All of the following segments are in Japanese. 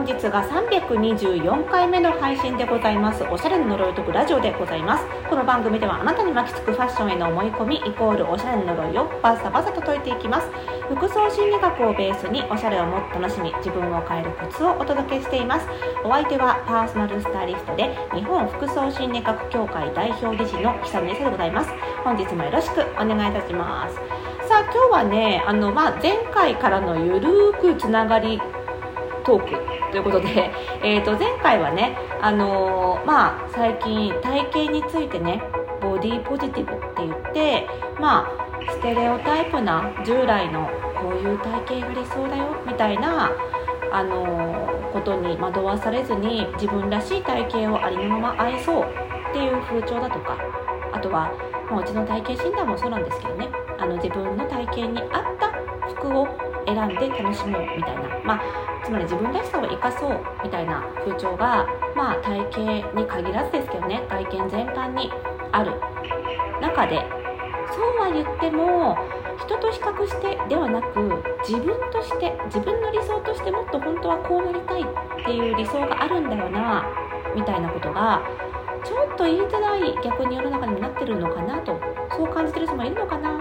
本日が324回目の配信でございます。おしゃれの呪いとくラジオでございます。この番組ではあなたに巻きつくファッションへの思い込みイコールおしゃれの呪いをバサバサと解いていきます。服装心理学をベースにおしゃれをもっと楽しみ自分を変えるコツをお届けしています。お相手はパーソナルスタイリストで日本服装心理学協会代表理事の久野絵沙でございます。本日もよろしくお願いいたします。さあ今日はねあの、まあ、前回からのゆるーくつながりトークということで、えー、と前回はね、あのー、まあ、最近体型についてねボディポジティブって言って、まあ、ステレオタイプな従来のこういう体型が理想だよみたいな、あのー、ことに惑わされずに自分らしい体型をありのまま愛そうっていう風潮だとかあとは、まあ、うちの体型診断もそうなんですけどねあの自分の体型に合った服を選んで楽しもうみたいな、まあ、つまり自分らしさを生かそうみたいな風潮が、まあ、体型に限らずですけどね外見全般にある中でそうは言っても人と比較してではなく自分として自分の理想としてもっと本当はこうなりたいっていう理想があるんだよなみたいなことがちょっと言いづらい逆に世の中にもなってるのかなとそう感じてる人もいるのかな。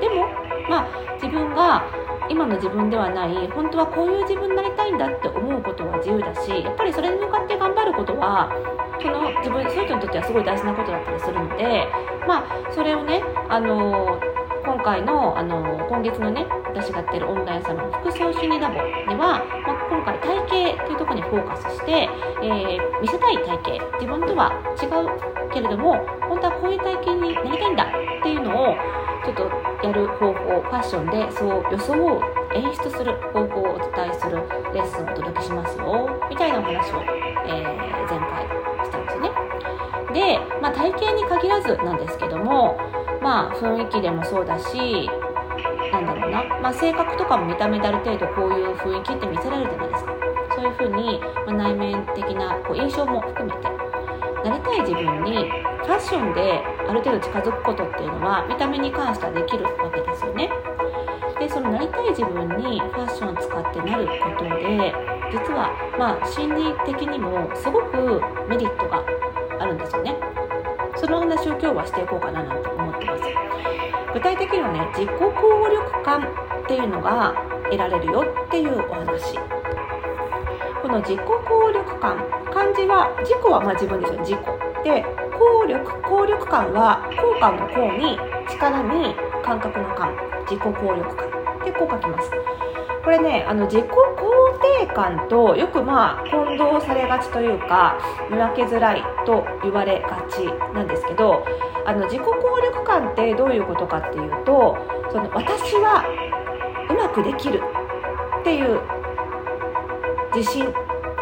でもまあ自分が今の自分ではない本当はこういう自分になりたいんだって思うことは自由だしやっぱりそれに向かって頑張ることはその自分そういう人にとってはすごい大事なことだったりするのでまあそれをねあの今回のあの今月のね私がやってるオンラインサロン服装心理ラボでは、まあ、今回体型というところにフォーカスして、えー、見せたい体型自分とは違うけれども本当はこういう体型になりたいんだっていうのをちょっとやる方法ファッションでそう装を演出する方法をお伝えするレッスンをお届けしますよみたいなお話を、えー、前回したんですね。で、まあ、体型に限らずなんですけどもまあ雰囲気でもそうだしなんだろうな、まあ、性格とかも見た目である程度こういう雰囲気って見せられるじゃないですか。そういうふうに、まあ、内面的なこう印象も含めてなりたい自分にファッションである程度近づくことっていうのは見た目に関してはできるわけですよね。でそのなりたい自分にファッションを使ってなることで実はまあ心理的にもすごくメリットがあるんですよね。その話を今日はしていこうかななんて思ってます。具体的にはね自己効力感っていうのが得られるよっていうお話。この自己効力感漢字は自己はまあ自分ですよ自己で効力効力感は効果の効に力に感覚の感自己効力感。でこう書きます。これねあの自己肯定感とよくまあ混同されがちというか見分けづらいと言われがちなんですけどあの自己効力感ってどういうことかっていうとその私はうまくできるっていう自信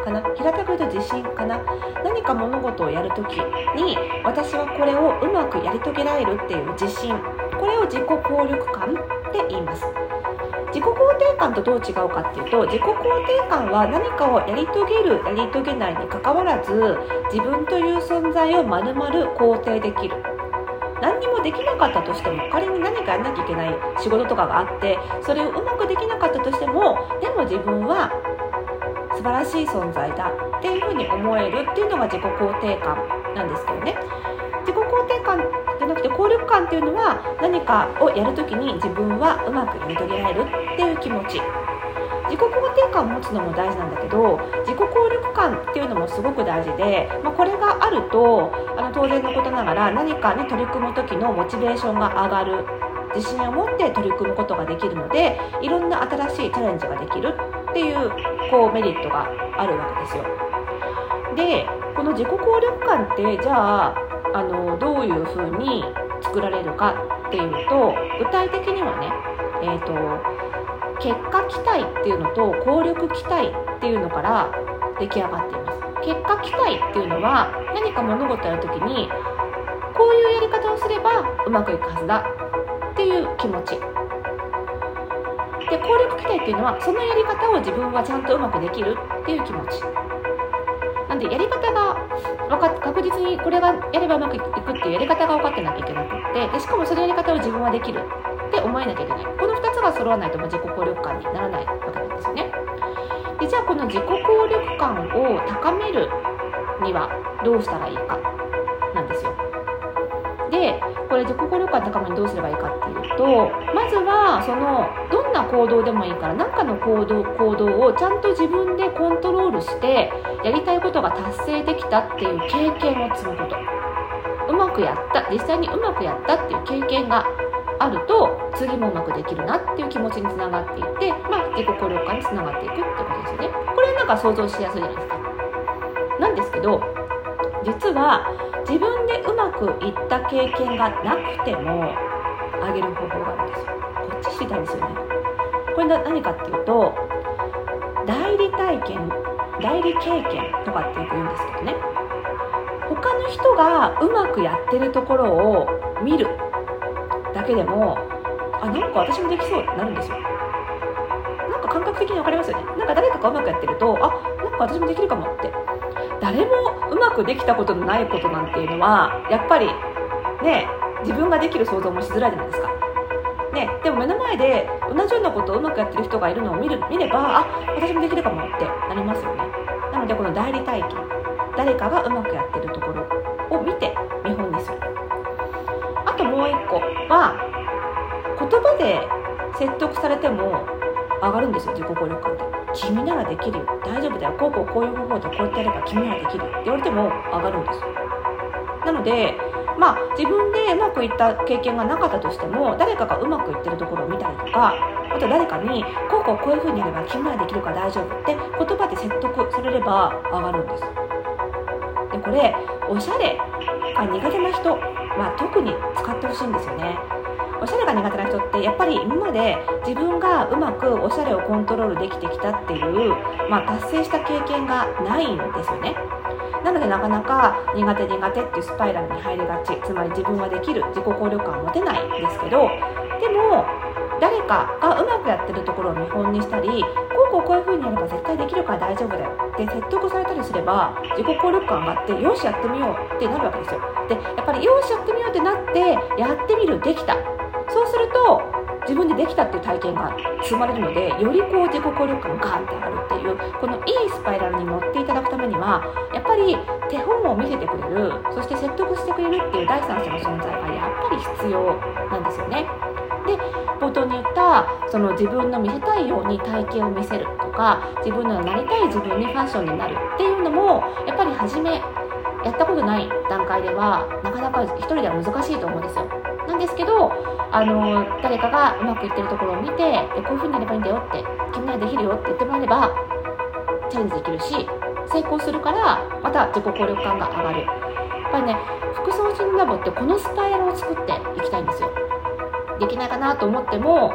かな？平たく言うと自信かな？何か物事をやるときに私はこれをうまくやり遂げられるっていう自信。これを自己効力感って言います。自己肯定感とどう違うかっていうと自己肯定感は何かをやり遂げるやり遂げないにかかわらず自分という存在をまるまる肯定できる。何にもできなかったとしても仮に何かやらなきゃいけない仕事とかがあってそれをうまくできなかったとしてもでも自分は素晴らしい存在だっていうふうに思えるっていうのが自己肯定感なんですけどね。自己肯定感じゃなくて効力感っていうのは何かをやるときに自分はうまくやり遂げられるっていう気持ち。自己肯定感を持つのも大事なんだけど自己効力感っていうのもすごく大事で、まあ、これがあるとあの当然のことながら何かに取り組む時のモチベーションが上がる。自信を持って取り組むことができるのでいろんな新しいチャレンジができるっていうこうメリットがあるわけですよ。でこの自己効力感ってじゃああのどういうふうに作られるかっていうと具体的にはね、えーと、結果期待っていうのと効力期待っていうのから出来上がっています結果期待っていうのは何か物事やるときにこういうやり方をすればうまくいくはずだっていう気持ちで効力期待っていうのはそのやり方を自分はちゃんとうまくできるっていう気持ち。なんでやり方が分かっ確実にこれがやればうまくいくっていうやり方が分かってなきゃいけなくってでしかもそのやり方を自分はできるって思えなきゃいけない。この2つが揃わないとも自己効力感にならないわけなんですよね。でじゃあこの自己効力感を高めるにはどうしたらいいかなんですよ。でこれ自己効力感高めにどうすればいいかっていうとまずはそのな行動でもいいから何かの行動行動をちゃんと自分でコントロールしてやりたいことが達成できたっていう経験を積むこと。うまくやった実際にうまくやったっていう経験があると次もうまくできるなっていう気持ちにつながっていって、まあ、自己効力感につながっていくってことですよね。これなんか想像しやすいじゃないですか。なんですけど実は自分でうまくいった経験がなくてもあげる方法があるんですよ。こっち知りたいですよね。これ何かっていうと代理体験代理経験とかってよく言うんですけどね。他の人がうまくやってるところを見るだけでもあなんか私もできそうってなるんですよ。なんか感覚的に分かりますよね。なんか誰かがうまくやってるとあなんか私もできるかもって。誰もうまくできたことのないことなんていうのはやっぱりね自分ができる想像もしづらいじゃないですか。ね、でも目の前で同じようなことをうまくやってる人がいるのを見る見ればあ私もできるかもってなりますよね。なのでこの代理体験誰かがうまくやってるところを見て見本にする。あともう一個は言葉で説得されても上がるんですよ自己効力感って。君ならできるよ。大丈夫だよ。こうこうこういう方法でこうやってやれば君ならできるって言われても上がるんですよ。なのでまあ自分でうまくいった経験がなかったとしても誰かがうまくいってるところを見たりとかあと誰かにこうこうこういう風にやれば君ならできるから大丈夫って言葉で説得されれば上がるんです。でこれおしゃれが苦手な人は特に使ってほしいんですよね。おしゃれが苦手な人ってやっぱり今まで自分がうまくおしゃれをコントロールできてきたっていう、まあ、達成した経験がないんですよね。なのでなかなか苦手苦手っていうスパイラルに入りがち。つまり自分はできる自己効力感を持てないんですけど。でも誰かがうまくやってるところを見本にしたりこうこうこういう風にやれば絶対できるから大丈夫だよ。って説得されたりすれば自己効力感があってよしやってみようってなるわけですよ。でやっぱりよしやってみようってなってやってみるできた。そうすると自分でできたっていう体験が積まれるのでよりこう自己効力感がガンって上がるっていうこのいいスパイラルに乗っていただくためにはやっぱり手本を見せてくれるそして説得してくれるっていう第三者の存在がやっぱり必要なんですよね。で冒頭に言ったその自分の見せたいように体型を見せるとか自分のなりたい自分にファッションになるっていうのもやっぱり初めやったことない段階ではなかなか一人では難しいと思うんですよ。なんですけどあの誰かがうまくいってるところを見てでこういう風にやればいいんだよって君ならできるよって言ってもらえればチャレンジできるし成功するからまた自己効力感が上がる。やっぱりね副操心ラボってこのスパイラルを作っていきたいんですよ。できないかなと思っても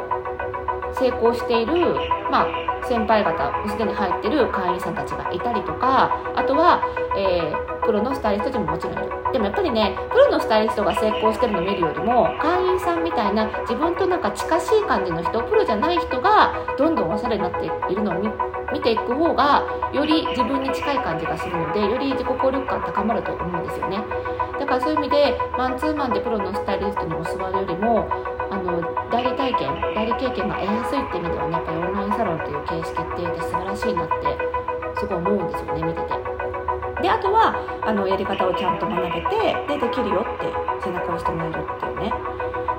成功している、まあ、先輩方すでに入ってる会員さんたちがいたりとかあとは、えー、プロのスタイリストでももちろんいる。でもやっぱりねプロのスタイリストが成功してるのを見るよりも会員さんみたいな自分となんか近しい感じの人プロじゃない人がどんどんおしゃれになっているのを見ていく方がより自分に近い感じがするのでより自己効力感高まると思うんですよねだからそういう意味でマンツーマンでプロのスタイリストに教わるよりもあの代理体験代理経験が得やすいって意味ではねやっぱりオンラインサロンという形式って素晴らしいなってすごい思うんですよね見てて。であとはあのやり方をちゃんと学べてでできるよって背中を押してもらえるっていうね。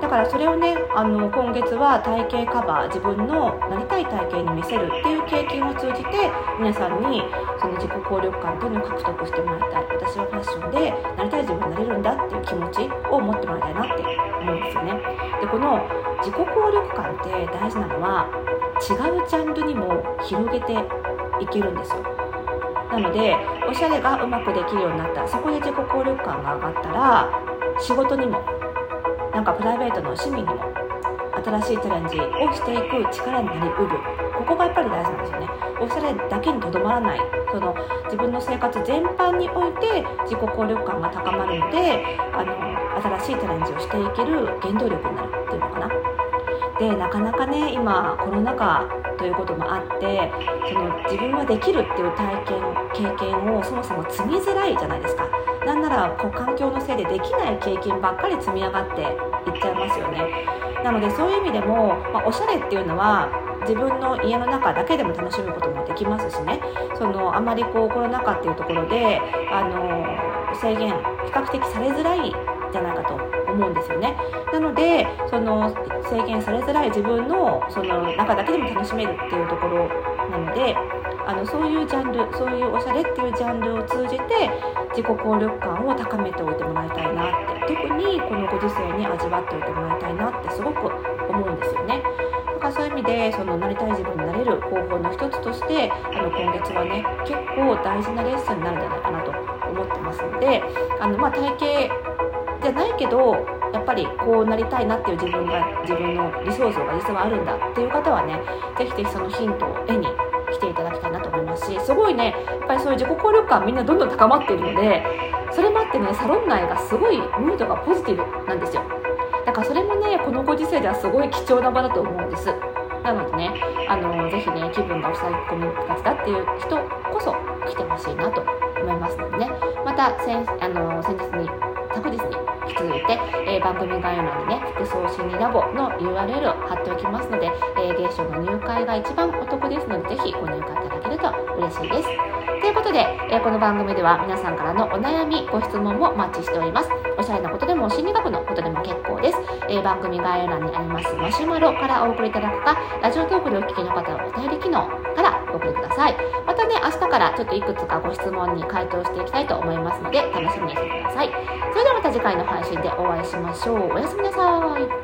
だからそれをねあの今月は体型カバー自分のなりたい体型に見せるっていう経験を通じて皆さんにその自己効力感というのを獲得してもらいたい。私はファッションでなりたい自分になれるんだっていう気持ちを持ってもらいたいなって思うんですよね。でこの自己効力感って大事なのは違うジャンルにも広げていけるんですよ。なのでおしゃれがうまくできるようになった。そこで自己効力感が上がったら仕事にもなんかプライベートの趣味にも新しいチャレンジをしていく力になりうる。ここがやっぱり大事なんですよね。おしゃれだけにとどまらない。その自分の生活全般において自己効力感が高まるのであの新しいチャレンジをしていける原動力になるっていうのかな。でなかなかね今コロナ禍ということもあってその自分はできるっていう体験経験をそもそも積みづらいじゃないですか。なんならこう環境のせいでできない経験ばっかり積み上がっていっちゃいますよね。なのでそういう意味でも、まあ、おしゃれっていうのは自分の家の中だけでも楽しむこともできますしね。そのあまりこうコロナ禍っていうところであの制限比較的されづらいじゃないかと思うんですよねなのでその制限されづらい自分のその中だけでも楽しめるっていうところなのであのそういうジャンルそういうおしゃれっていうジャンルを通じて自己効力感を高めておいてもらいたいなって特にこのご時世に味わっておいてもらいたいなってすごく思うんですよね。だからそういう意味でそのなりたい自分になれる方法の一つとしてあの今月はね結構大事なレッスンになるんじゃないかなと思ってますのであの、まあ、体型どやっぱりこうなりたいなっていう自分が自分の理想像が実はあるんだっていう方はね是非是非そのヒントを絵に来ていただきたいなと思いますしすごいねやっぱりそういう自己効力感みんなどんどん高まっているのでそれもあってねサロン内がすごいムードがポジティブなんですよ。だからそれもねこのご時世ではすごい貴重な場だと思うんです。なのでねあのぜひね気分が抑え込みがちだっていう人こそ来てほしいなと思いますのでね。また先あの先日に昨日に引き続いて、えー、番組概要欄にね服装心理ラボの URL を貼っておきますので、えー、芸賞の入会が一番お得ですのでぜひご入会いただけると嬉しいです。ということで、えー、この番組では皆さんからのお悩みご質問もお待ちしております。おしゃれなことでも心理学のことでも結構です、えー、番組概要欄にありますマシュマロからお送りいただくかラジオトークでお聞きの方はお便り機能からお送りください。またね明日からちょっといくつかご質問に回答していきたいと思いますので楽しみにしてください。それでは次回の配信でお会いしましょう。おやすみなさい。